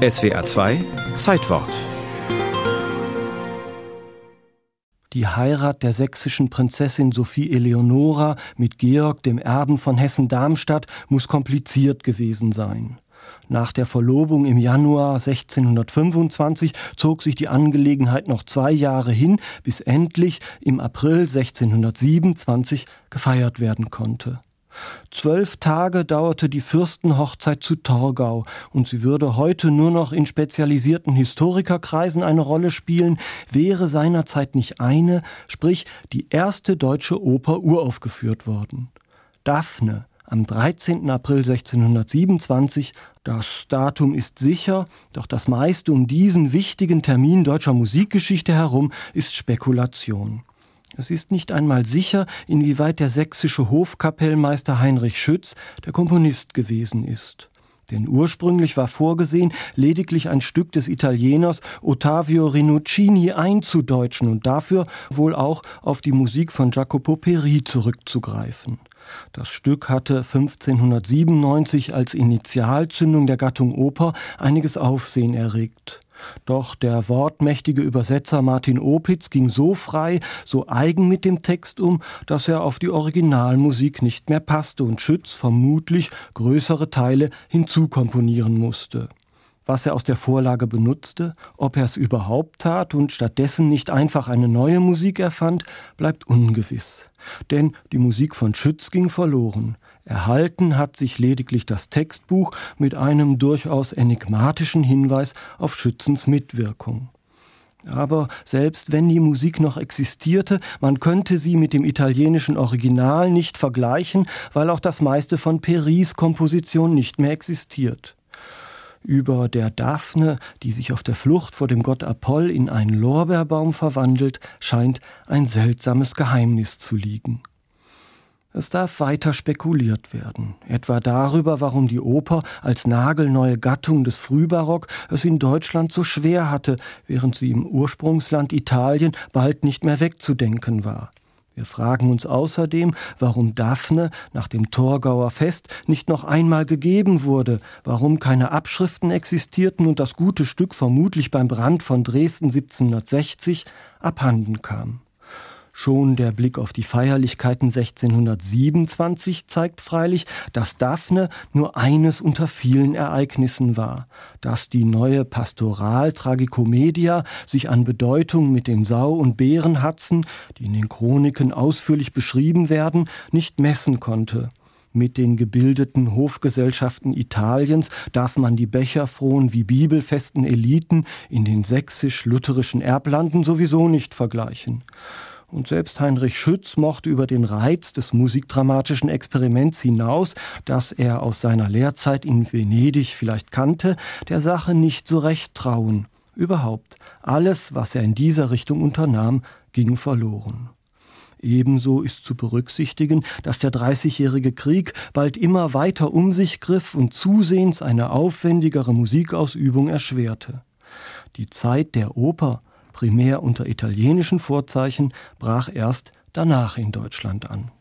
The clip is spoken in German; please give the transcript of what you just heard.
SWR 2 Zeitwort Die Heirat der sächsischen Prinzessin Sophie Eleonora mit Georg, dem Erben von Hessen-Darmstadt, muss kompliziert gewesen sein. Nach der Verlobung im Januar 1625 zog sich die Angelegenheit noch zwei Jahre hin, bis endlich im April 1627 gefeiert werden konnte. Zwölf Tage dauerte die Fürstenhochzeit zu Torgau und sie würde heute nur noch in spezialisierten Historikerkreisen eine Rolle spielen, wäre seinerzeit nicht eine, sprich die erste deutsche Oper uraufgeführt worden. Daphne am 13. April 1627, das Datum ist sicher, doch das meiste um diesen wichtigen Termin deutscher Musikgeschichte herum ist Spekulation. Es ist nicht einmal sicher, inwieweit der sächsische Hofkapellmeister Heinrich Schütz der Komponist gewesen ist. Denn ursprünglich war vorgesehen, lediglich ein Stück des Italieners Ottavio Rinuccini einzudeutschen und dafür wohl auch auf die Musik von Jacopo Peri zurückzugreifen. Das Stück hatte 1597 als Initialzündung der Gattung Oper einiges Aufsehen erregt. Doch der wortmächtige Übersetzer Martin Opitz ging so frei, so eigen mit dem Text um, dass er auf die Originalmusik nicht mehr passte und Schütz vermutlich größere Teile hinzukomponieren musste. Was er aus der Vorlage benutzte, ob er es überhaupt tat und stattdessen nicht einfach eine neue Musik erfand, bleibt ungewiss. Denn die Musik von Schütz ging verloren. Erhalten hat sich lediglich das Textbuch mit einem durchaus enigmatischen Hinweis auf Schützens Mitwirkung. Aber selbst wenn die Musik noch existierte, man könnte sie mit dem italienischen Original nicht vergleichen, weil auch das meiste von Peris Komposition nicht mehr existiert. Über der Daphne, die sich auf der Flucht vor dem Gott Apoll in einen Lorbeerbaum verwandelt, scheint ein seltsames Geheimnis zu liegen. Es darf weiter spekuliert werden, etwa darüber, warum die Oper als nagelneue Gattung des Frühbarock es in Deutschland so schwer hatte, während sie im Ursprungsland Italien bald nicht mehr wegzudenken war. Wir fragen uns außerdem, warum Daphne nach dem Torgauer Fest nicht noch einmal gegeben wurde, warum keine Abschriften existierten und das gute Stück vermutlich beim Brand von Dresden 1760 abhanden kam. Schon der Blick auf die Feierlichkeiten 1627 zeigt freilich, dass Daphne nur eines unter vielen Ereignissen war, dass die neue Pastoral-Tragikomedia sich an Bedeutung mit den Sau- und Bärenhatzen, die in den Chroniken ausführlich beschrieben werden, nicht messen konnte. Mit den gebildeten Hofgesellschaften Italiens darf man die becherfrohen wie bibelfesten Eliten in den sächsisch-lutherischen Erblanden sowieso nicht vergleichen. Und selbst Heinrich Schütz mochte über den Reiz des musikdramatischen Experiments hinaus, das er aus seiner Lehrzeit in Venedig vielleicht kannte, der Sache nicht so recht trauen. Überhaupt, alles, was er in dieser Richtung unternahm, ging verloren. Ebenso ist zu berücksichtigen, dass der Dreißigjährige Krieg bald immer weiter um sich griff und zusehends eine aufwendigere Musikausübung erschwerte. Die Zeit der Oper primär unter italienischen Vorzeichen, brach erst danach in Deutschland an